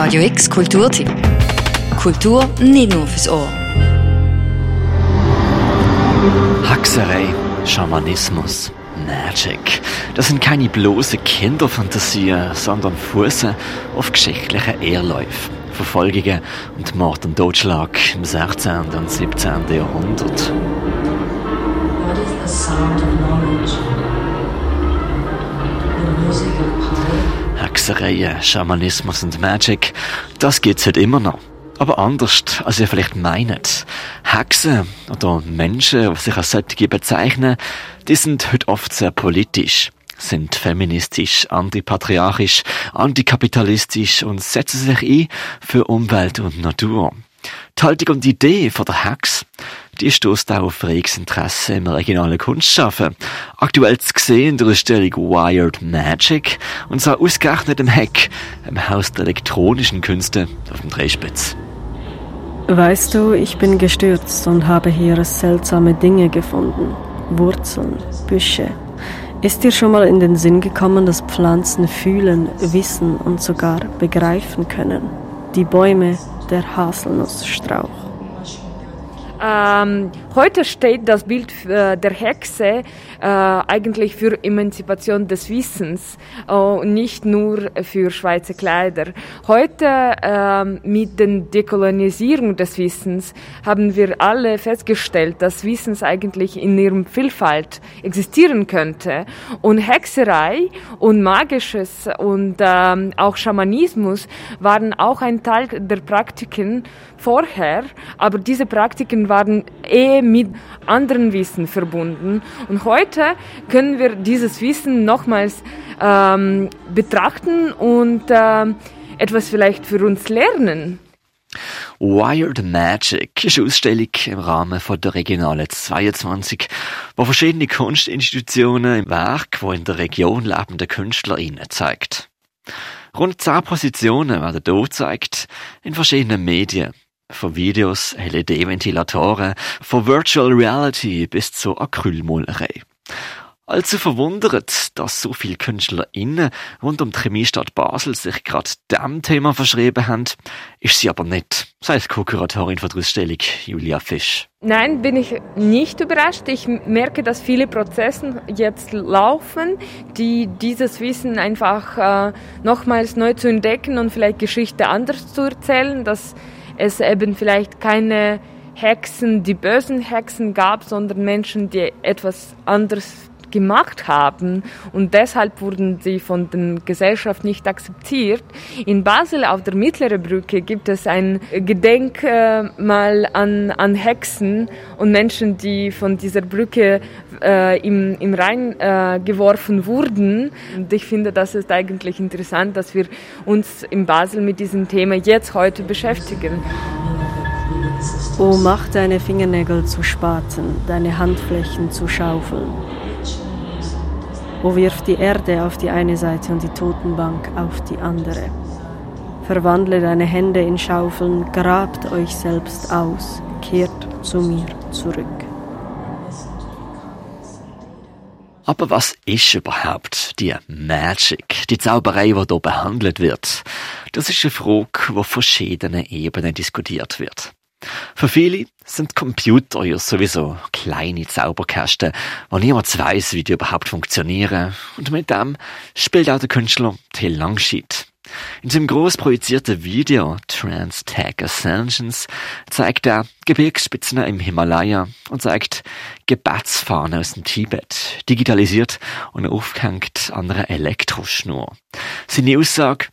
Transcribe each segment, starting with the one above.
Radio X Kulturtipp. Kultur nicht nur fürs Ohr. Hexerei, Schamanismus, Magic. Das sind keine bloßen Kinderfantasien, sondern Fußen auf geschichtlichen Ehrläufen. Verfolgungen und Mord und Totschlag im 16. und 17. Jahrhundert. What is the sound of knowledge? The music of power? Hexerei, Schamanismus und Magic, das gibt's heute immer noch. Aber anders, als ihr vielleicht meint. Hexen oder Menschen, die sich als solche bezeichnen, die sind heute oft sehr politisch, sind feministisch, antipatriarchisch, antikapitalistisch und setzen sich ein für Umwelt und Natur. Die Haltung und die Idee von der Hex, die stößt auch auf reges Interesse im regionalen Kunstschaffen. Aktuell zu sehen in der Ausstellung Wired Magic und zwar ausgerechnet im Heck, im Haus der elektronischen Künste auf dem Drehspitz. Weißt du, ich bin gestürzt und habe hier seltsame Dinge gefunden. Wurzeln, Büsche. Ist dir schon mal in den Sinn gekommen, dass Pflanzen fühlen, wissen und sogar begreifen können? Die Bäume, der Haselnussstrauch. Ähm, heute steht das Bild äh, der Hexe äh, eigentlich für Emanzipation des Wissens äh, und nicht nur für schwarze Kleider. Heute ähm, mit der Dekolonisierung des Wissens haben wir alle festgestellt, dass Wissens eigentlich in ihrem Vielfalt existieren könnte und Hexerei und Magisches und ähm, auch Schamanismus waren auch ein Teil der Praktiken vorher, aber diese Praktiken waren eh mit anderen Wissen verbunden. Und heute können wir dieses Wissen nochmals ähm, betrachten und ähm, etwas vielleicht für uns lernen. Wired Magic ist eine Ausstellung im Rahmen von der Regionale 22, wo verschiedene Kunstinstitutionen im Werk, wo in der Region lebende KünstlerInnen zeigt. Rund zehn Positionen werden hier gezeigt, in verschiedenen Medien. Von Videos, LED-Ventilatoren, von Virtual Reality bis zur Acrylmalerei. Allzu verwundert, dass so viele KünstlerInnen rund um die Chemiestadt Basel sich gerade dem Thema verschrieben haben, ist sie aber nicht, sagt Co-Kuratorin von der Ausstellung Julia Fisch. Nein, bin ich nicht überrascht. Ich merke, dass viele Prozesse jetzt laufen, die dieses Wissen einfach äh, nochmals neu zu entdecken und vielleicht Geschichte anders zu erzählen, dass es eben vielleicht keine Hexen, die bösen Hexen gab, sondern Menschen, die etwas anderes gemacht haben und deshalb wurden sie von der Gesellschaft nicht akzeptiert. In Basel auf der Mittleren Brücke gibt es ein Gedenkmal an, an Hexen und Menschen, die von dieser Brücke äh, im, im Rhein äh, geworfen wurden. Und ich finde, das ist eigentlich interessant, dass wir uns in Basel mit diesem Thema jetzt heute beschäftigen. Oh, mach deine Fingernägel zu Spaten, deine Handflächen zu Schaufeln. O wirf die Erde auf die eine Seite und die Totenbank auf die andere. Verwandle deine Hände in Schaufeln, grabt euch selbst aus, kehrt zu mir zurück. Aber was ist überhaupt die Magic, die Zauberei, die hier behandelt wird? Das ist eine Frage, die auf verschiedenen Ebenen diskutiert wird. Für viele sind Computer ja sowieso kleine Zauberkästen, wo niemand weiß, wie die überhaupt funktionieren. Und mit dem spielt auch der Künstler Till Langscheid. In seinem groß projizierten Video Trans Tag Ascensions zeigt er Gebirgsspitzen im Himalaya und zeigt Gebetsfahnen aus dem Tibet, digitalisiert und aufgehängt an einer Elektroschnur. Seine Aussage,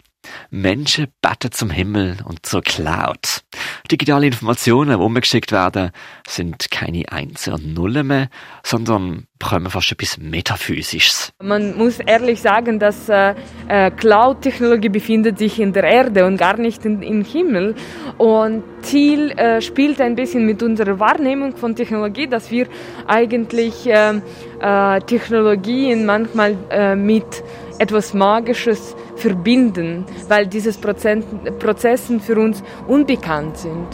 Menschen beten zum Himmel und zur Cloud. Digitale Informationen, die umgeschickt werden, sind keine Einsen und Nullen mehr, sondern bekommen fast etwas Metaphysisches. Man muss ehrlich sagen, dass äh, äh, Cloud-Technologie befindet sich in der Erde und gar nicht in, im Himmel. Und Ziel äh, spielt ein bisschen mit unserer Wahrnehmung von Technologie, dass wir eigentlich äh, äh, Technologien manchmal äh, mit etwas Magisches verbinden, weil diese Prozesse für uns unbekannt sind.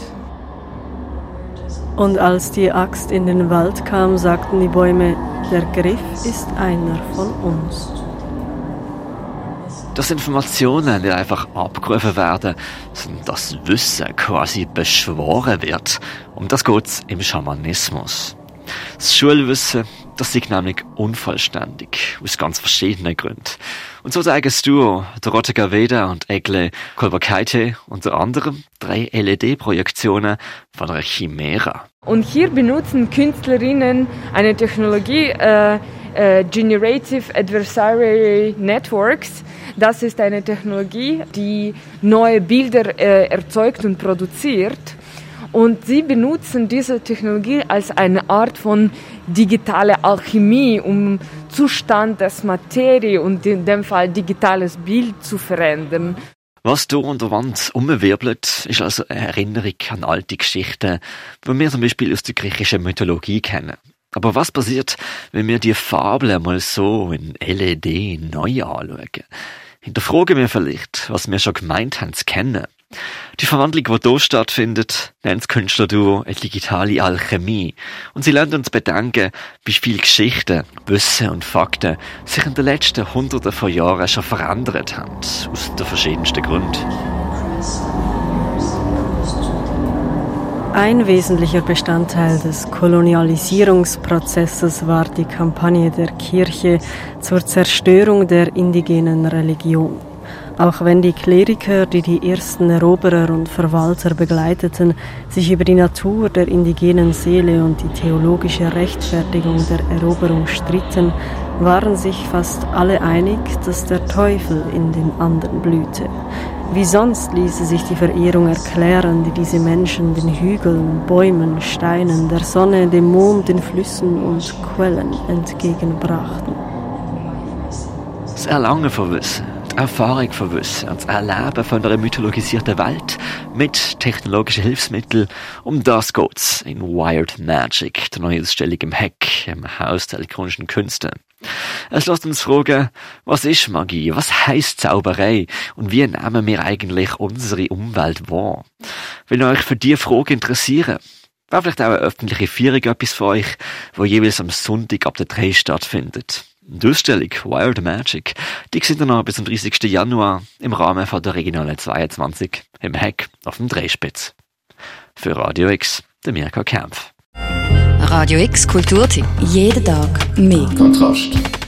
Und als die Axt in den Wald kam, sagten die Bäume, der Griff ist einer von uns. dass Informationen nicht einfach abgerufen werden, sondern dass Wissen quasi beschworen wird. Um das geht's im Schamanismus. Das Schulwissen, das ist nämlich unvollständig, aus ganz verschiedenen Gründen. Und so sagen du, Dorothea Gaveda und Egle Kolbakaite, unter anderem drei LED-Projektionen von der Chimera. Und hier benutzen Künstlerinnen eine Technologie, äh, äh, Generative Adversary Networks. Das ist eine Technologie, die neue Bilder äh, erzeugt und produziert. Und sie benutzen diese Technologie als eine Art von digitale Alchemie, um Zustand des Materie und in dem Fall digitales Bild zu verändern. Was da an der Wand umwirbelt, ist also eine Erinnerung an alte Geschichten, die wir zum Beispiel aus der griechischen Mythologie kennen. Aber was passiert, wenn wir die Fabel mal so in LED neu anschauen? Hinterfragen wir vielleicht, was wir schon gemeint haben zu kennen. Die Verwandlung, die hier stattfindet, nennt das Künstlerduo eine digitale Alchemie. Und sie lernt uns bedenken, wie viele Geschichten, Wissen und Fakten sich in den letzten Hunderten von Jahren schon verändert haben. Aus den verschiedensten Gründen. Ein wesentlicher Bestandteil des Kolonialisierungsprozesses war die Kampagne der Kirche zur Zerstörung der indigenen Religion. Auch wenn die Kleriker, die die ersten Eroberer und Verwalter begleiteten, sich über die Natur der indigenen Seele und die theologische Rechtfertigung der Eroberung stritten, waren sich fast alle einig, dass der Teufel in den anderen blühte. Wie sonst ließe sich die Verehrung erklären, die diese Menschen den Hügeln, Bäumen, Steinen, der Sonne, dem Mond, den Flüssen und Quellen entgegenbrachten. Das Erlangen von Wissen, die Erfahrung von Wissen und das Erleben von einer mythologisierten Welt mit technologischen Hilfsmitteln, um das geht's in Wired Magic, der neuen Ausstellung im Hack, im Haus der elektronischen Künste. Es lässt uns fragen, was ist Magie? Was heißt Zauberei? Und wie nehmen wir eigentlich unsere Umwelt wahr? Wenn euch für diese Frage interessieren, wäre vielleicht auch eine öffentliche Feierung etwas für euch, wo jeweils am Sonntag ab der 3 stattfindet. Die Ausstellung Wild Magic, die sind dann noch bis zum 30. Januar im Rahmen von der Regionale 22 im Heck auf dem Drehspitz. Für Radio X, der Mirka Kempf. Radio X Kulturtipp. Jeden Tag mehr. Kontrast.